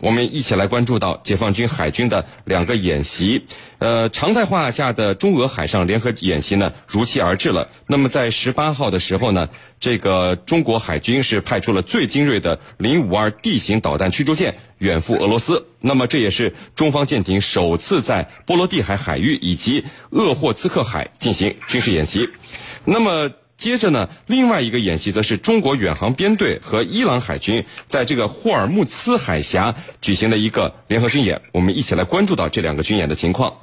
我们一起来关注到解放军海军的两个演习。呃，常态化下的中俄海上联合演习呢，如期而至了。那么在十八号的时候呢，这个中国海军是派出了最精锐的零五二 D 型导弹驱逐舰远赴俄罗斯。那么这也是中方舰艇首次在波罗的海海域以及鄂霍次克海进行军事演习。那么。接着呢，另外一个演习则是中国远航编队和伊朗海军在这个霍尔木兹海峡举行的一个联合军演。我们一起来关注到这两个军演的情况。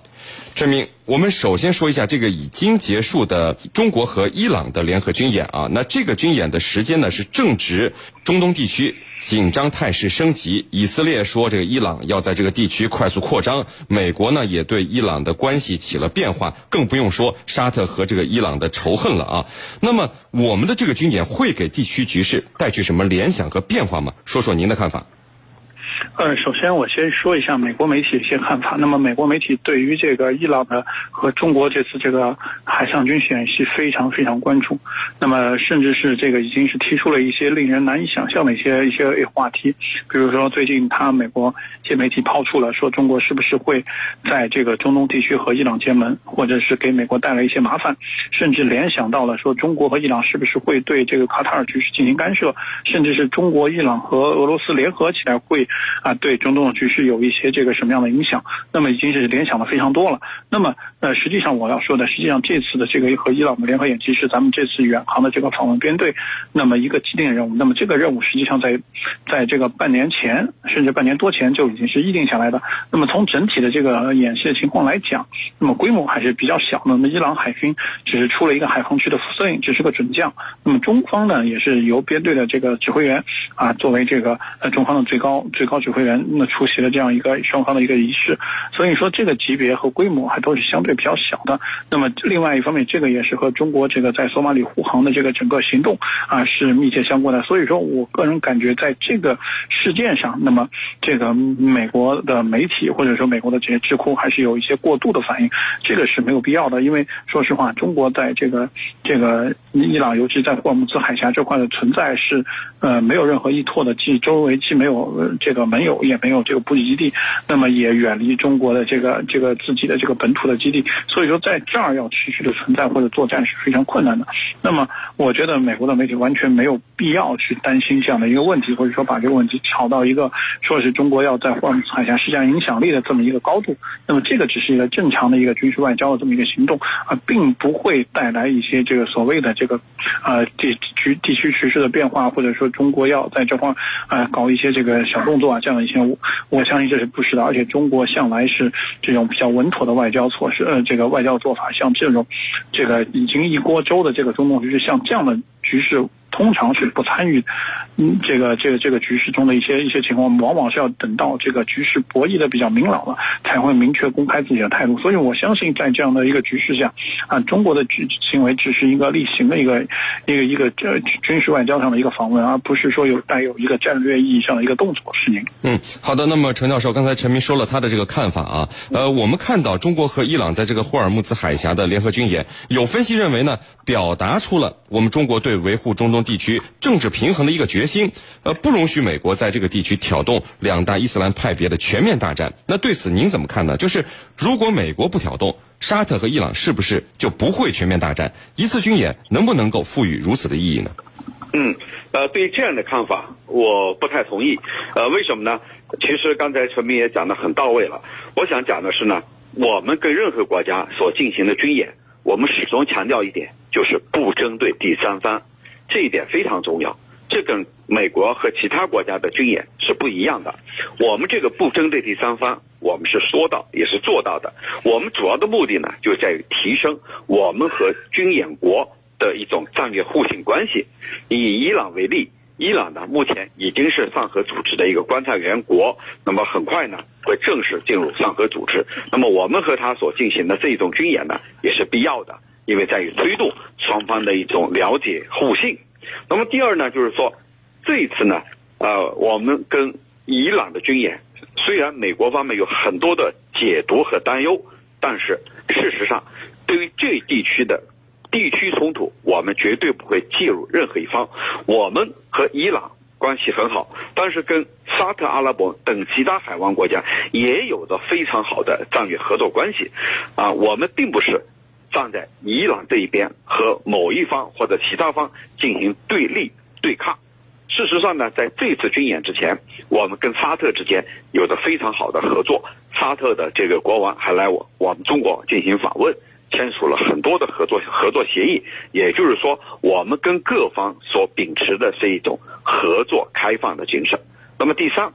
陈明，我们首先说一下这个已经结束的中国和伊朗的联合军演啊。那这个军演的时间呢，是正值中东地区。紧张态势升级，以色列说这个伊朗要在这个地区快速扩张，美国呢也对伊朗的关系起了变化，更不用说沙特和这个伊朗的仇恨了啊。那么我们的这个军演会给地区局势带去什么联想和变化吗？说说您的看法。呃，首先我先说一下美国媒体一些看法。那么，美国媒体对于这个伊朗的和中国这次这个海上军事演习非常非常关注。那么，甚至是这个已经是提出了一些令人难以想象的一些一些话题。比如说，最近他美国一些媒体抛出了说，中国是不是会在这个中东地区和伊朗结盟，或者是给美国带来一些麻烦？甚至联想到了说，中国和伊朗是不是会对这个卡塔尔局势进行干涉？甚至是中国、伊朗和俄罗斯联合起来会。啊，对中东的局势有一些这个什么样的影响？那么已经是联想的非常多了。那么，呃，实际上我要说的，实际上这次的这个和伊朗的联合演习是咱们这次远航的这个访问编队，那么一个既定任务。那么这个任务实际上在，在这个半年前，甚至半年多前就已经是议定下来的。那么从整体的这个演习的情况来讲，那么规模还是比较小的。那么伊朗海军只是出了一个海防区的副司令，只是个准将。那么中方呢，也是由编队的这个指挥员啊，作为这个呃中方的最高最高。指挥员那出席了这样一个双方的一个仪式，所以说这个级别和规模还都是相对比较小的。那么另外一方面，这个也是和中国这个在索马里护航的这个整个行动啊是密切相关的。所以说我个人感觉，在这个事件上，那么这个美国的媒体或者说美国的这些智库还是有一些过度的反应，这个是没有必要的。因为说实话，中国在这个这个伊朗，尤其在霍尔木兹海峡这块的存在是呃没有任何依托的，既周围既没有这个。没有，也没有这个补给基地，那么也远离中国的这个这个自己的这个本土的基地，所以说在这儿要持续的存在或者作战是非常困难的。那么，我觉得美国的媒体完全没有必要去担心这样的一个问题，或者说把这个问题炒到一个说是中国要在霍尔木海峡施加影响力的这么一个高度。那么，这个只是一个正常的一个军事外交的这么一个行动啊，并不会带来一些这个所谓的这个呃地区地区局势的变化，或者说中国要在这块啊搞一些这个小动作这样的一些，我我相信这是不是的，而且中国向来是这种比较稳妥的外交措施，呃，这个外交做法，像这种，这个已经一锅粥的这个中东局势，像这样的局势。通常是不参与，嗯，这个这个这个局势中的一些一些情况，往往是要等到这个局势博弈的比较明朗了，才会明确公开自己的态度。所以我相信，在这样的一个局势下，啊，中国的举行为只是一个例行的一个一个一个这军事外交上的一个访问，而不是说有带有一个战略意义上的一个动作。是您。嗯，好的。那么陈教授，刚才陈明说了他的这个看法啊，呃，我们看到中国和伊朗在这个霍尔木兹海峡的联合军演，有分析认为呢，表达出了我们中国对维护中东。地区政治平衡的一个决心，呃，不容许美国在这个地区挑动两大伊斯兰派别的全面大战。那对此您怎么看呢？就是如果美国不挑动，沙特和伊朗是不是就不会全面大战？一次军演能不能够赋予如此的意义呢？嗯，呃，对于这样的看法，我不太同意。呃，为什么呢？其实刚才陈明也讲的很到位了。我想讲的是呢，我们跟任何国家所进行的军演，我们始终强调一点，就是不针对第三方。这一点非常重要，这跟美国和其他国家的军演是不一样的。我们这个不针对第三方，我们是说到也是做到的。我们主要的目的呢，就在于提升我们和军演国的一种战略互信关系。以伊朗为例，伊朗呢目前已经是上合组织的一个观察员国，那么很快呢会正式进入上合组织。那么我们和他所进行的这一种军演呢，也是必要的。因为在于推动双方的一种了解互信。那么第二呢，就是说这一次呢，呃，我们跟伊朗的军演，虽然美国方面有很多的解读和担忧，但是事实上，对于这地区的地区冲突，我们绝对不会介入任何一方。我们和伊朗关系很好，但是跟沙特阿拉伯等其他海湾国家也有着非常好的战略合作关系，啊，我们并不是站在伊朗这一边和某一方或者其他方进行对立对抗。事实上呢，在这次军演之前，我们跟沙特之间有着非常好的合作，沙特的这个国王还来我我们中国进行访问。签署了很多的合作合作协议，也就是说，我们跟各方所秉持的是一种合作开放的精神。那么第三，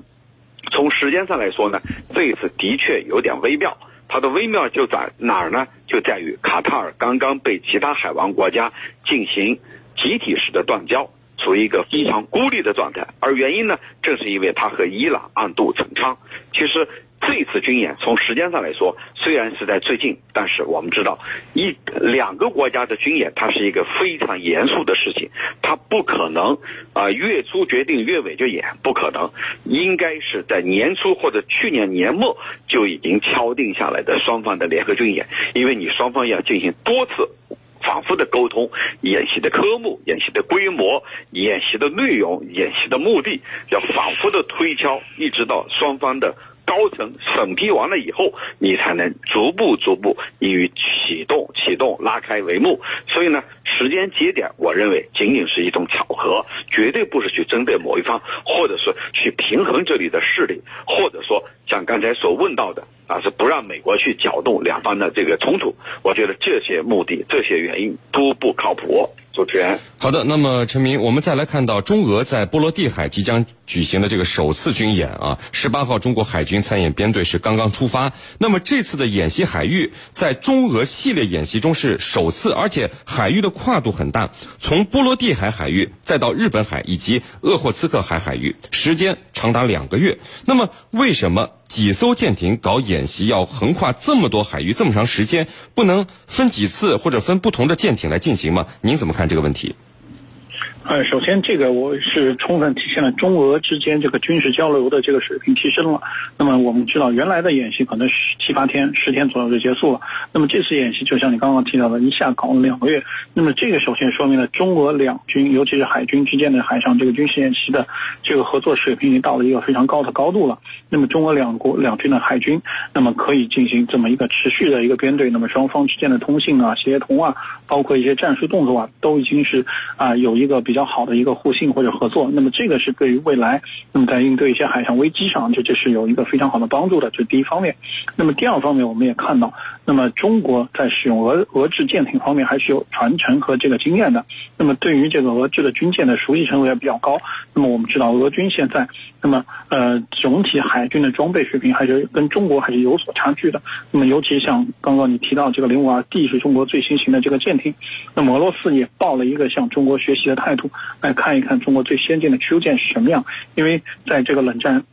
从时间上来说呢，这一次的确有点微妙。它的微妙就在哪儿呢？就在于卡塔尔刚刚被其他海湾国家进行集体式的断交，处于一个非常孤立的状态。而原因呢，正是因为它和伊朗暗度陈仓。其实。这次军演从时间上来说，虽然是在最近，但是我们知道，一两个国家的军演，它是一个非常严肃的事情，它不可能啊月初决定月尾就演，不可能，应该是在年初或者去年年末就已经敲定下来的双方的联合军演，因为你双方要进行多次反复的沟通，演习的科目、演习的规模、演习的内容、演习的目的，要反复的推敲，一直到双方的。高层审批完了以后，你才能逐步逐步与启动启动拉开帷幕。所以呢，时间节点，我认为仅仅是一种巧合，绝对不是去针对某一方，或者是去平衡这里的势力，或者说像刚才所问到的啊，是不让美国去搅动两方的这个冲突。我觉得这些目的、这些原因都不靠谱。主持人，好的。那么陈明，我们再来看到中俄在波罗的海即将举行的这个首次军演啊，十八号中国海军参演编队是刚刚出发。那么这次的演习海域在中俄系列演习中是首次，而且海域的跨度很大，从波罗的海海域再到日本海以及鄂霍次克海海域，时间长达两个月。那么为什么？几艘舰艇搞演习要横跨这么多海域这么长时间，不能分几次或者分不同的舰艇来进行吗？您怎么看看这个问题？呃，首先这个我是充分体现了中俄之间这个军事交流的这个水平提升了。那么我们知道，原来的演习可能是七八天、十天左右就结束了。那么这次演习就像你刚刚提到的，一下搞了两个月。那么这个首先说明了中俄两军，尤其是海军之间的海上这个军事演习的这个合作水平已经到了一个非常高的高度了。那么中俄两国两军的海军，那么可以进行这么一个持续的一个编队。那么双方之间的通信啊、协同啊，包括一些战术动作啊，都已经是啊有一个比。比较好的一个互信或者合作，那么这个是对于未来，那么在应对一些海上危机上，这这是有一个非常好的帮助的，这是第一方面。那么第二方面，我们也看到，那么中国在使用俄俄制舰艇方面还是有传承和这个经验的。那么对于这个俄制的军舰的熟悉程度也比较高。那么我们知道，俄军现在，那么呃总体海军的装备水平还是跟中国还是有所差距的。那么尤其像刚刚你提到这个零五二 D 是中国最新型的这个舰艇，那么俄罗斯也抱了一个向中国学习的态度。来看一看中国最先进的驱逐舰是什么样，因为在这个冷战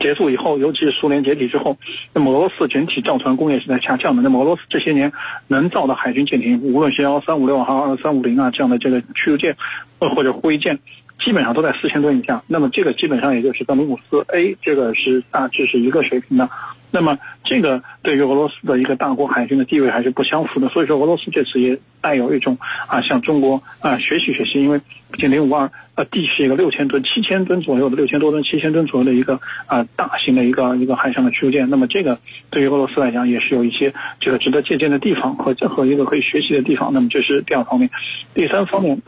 结束以后，尤其是苏联解体之后，那么俄罗斯整体造船工业是在下降的。那么俄罗斯这些年能造的海军舰艇，无论是幺三五六还是二三五零啊这样的这个驱逐舰，呃或者护卫舰。基本上都在四千吨以下，那么这个基本上也就是跟零五四 A 这个是大致是一个水平的，那么这个对于俄罗斯的一个大国海军的地位还是不相符的，所以说俄罗斯这次也带有一种啊向中国啊学习学习，因为毕竟零五二呃 D 是一个六千吨、七千吨左右的六千多吨、七千吨左右的一个啊大型的一个一个海上的驱逐舰，那么这个对于俄罗斯来讲也是有一些这个值得借鉴的地方和和一个可以学习的地方，那么这是第二方面，第三方面。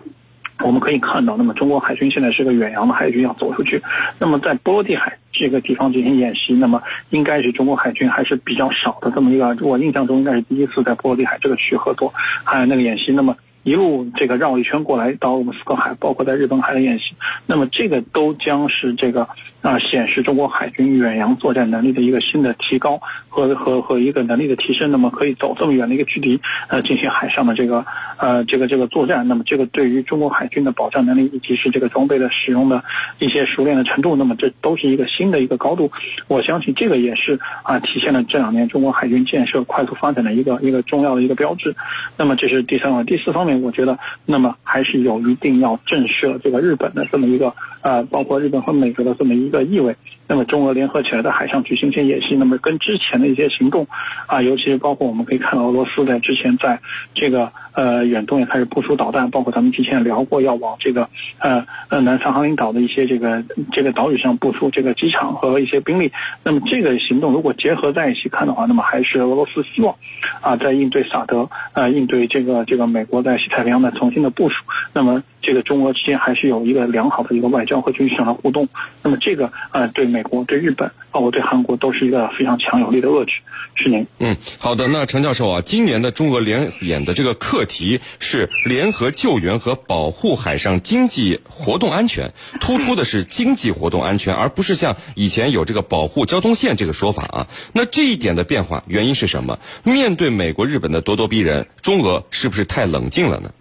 我们可以看到，那么中国海军现在是个远洋的海军要走出去，那么在波罗的海这个地方进行演习，那么应该是中国海军还是比较少的这么一个，我印象中应该是第一次在波罗的海这个区域合作，还有那个演习，那么。一路这个绕一圈过来到我们斯克海，包括在日本海的演习，那么这个都将是这个啊显示中国海军远洋作战能力的一个新的提高和和和一个能力的提升。那么可以走这么远的一个距离呃进行海上的这个呃这个这个作战。那么这个对于中国海军的保障能力以及是这个装备的使用的一些熟练的程度，那么这都是一个新的一个高度。我相信这个也是啊体现了这两年中国海军建设快速发展的一个一个重要的一个标志。那么这是第三个，第四方面。我觉得，那么还是有一定要震慑这个日本的这么一个呃，包括日本和美国的这么一个意味。那么中俄联合起来在海上举行一些演习，那么跟之前的一些行动，啊，尤其包括我们可以看到俄罗斯在之前在这个呃远东也开始部署导弹，包括咱们之前聊过要往这个呃呃南三航林岛的一些这个这个岛屿上部署这个机场和一些兵力。那么这个行动如果结合在一起看的话，那么还是俄罗斯希望啊在应对萨德呃应对这个这个美国在西太平洋的重新的部署。那么这个中俄之间还是有一个良好的一个外交和军事上的互动。那么这个呃对美国、对日本，包括对韩国都是一个非常强有力的遏制。是您。嗯，好的。那陈教授啊，今年的中俄联演的这个课题是联合救援和保护海上经济活动安全，突出的是经济活动安全，而不是像以前有这个保护交通线这个说法啊。那这一点的变化原因是什么？面对美国、日本的咄咄逼人，中俄是不是太冷静了呢？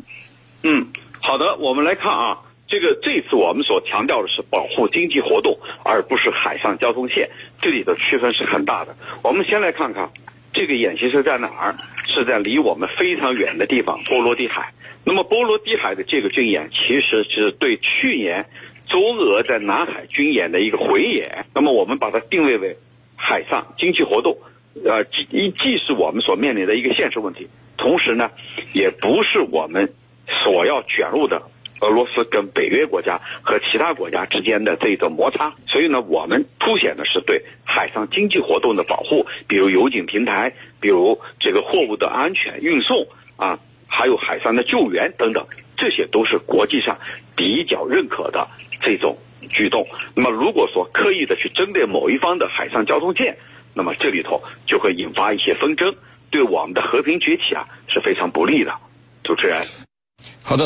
嗯，好的，我们来看啊，这个这次我们所强调的是保护经济活动，而不是海上交通线，这里的区分是很大的。我们先来看看这个演习是在哪儿，是在离我们非常远的地方波罗的海。那么波罗的海的这个军演，其实是对去年中俄在南海军演的一个回演。那么我们把它定位为海上经济活动，呃，既既是我们所面临的一个现实问题，同时呢，也不是我们。所要卷入的俄罗斯跟北约国家和其他国家之间的这个摩擦，所以呢，我们凸显的是对海上经济活动的保护，比如油井平台，比如这个货物的安全运送啊，还有海上的救援等等，这些都是国际上比较认可的这种举动。那么，如果说刻意的去针对某一方的海上交通线，那么这里头就会引发一些纷争，对我们的和平崛起啊是非常不利的。主持人。好的。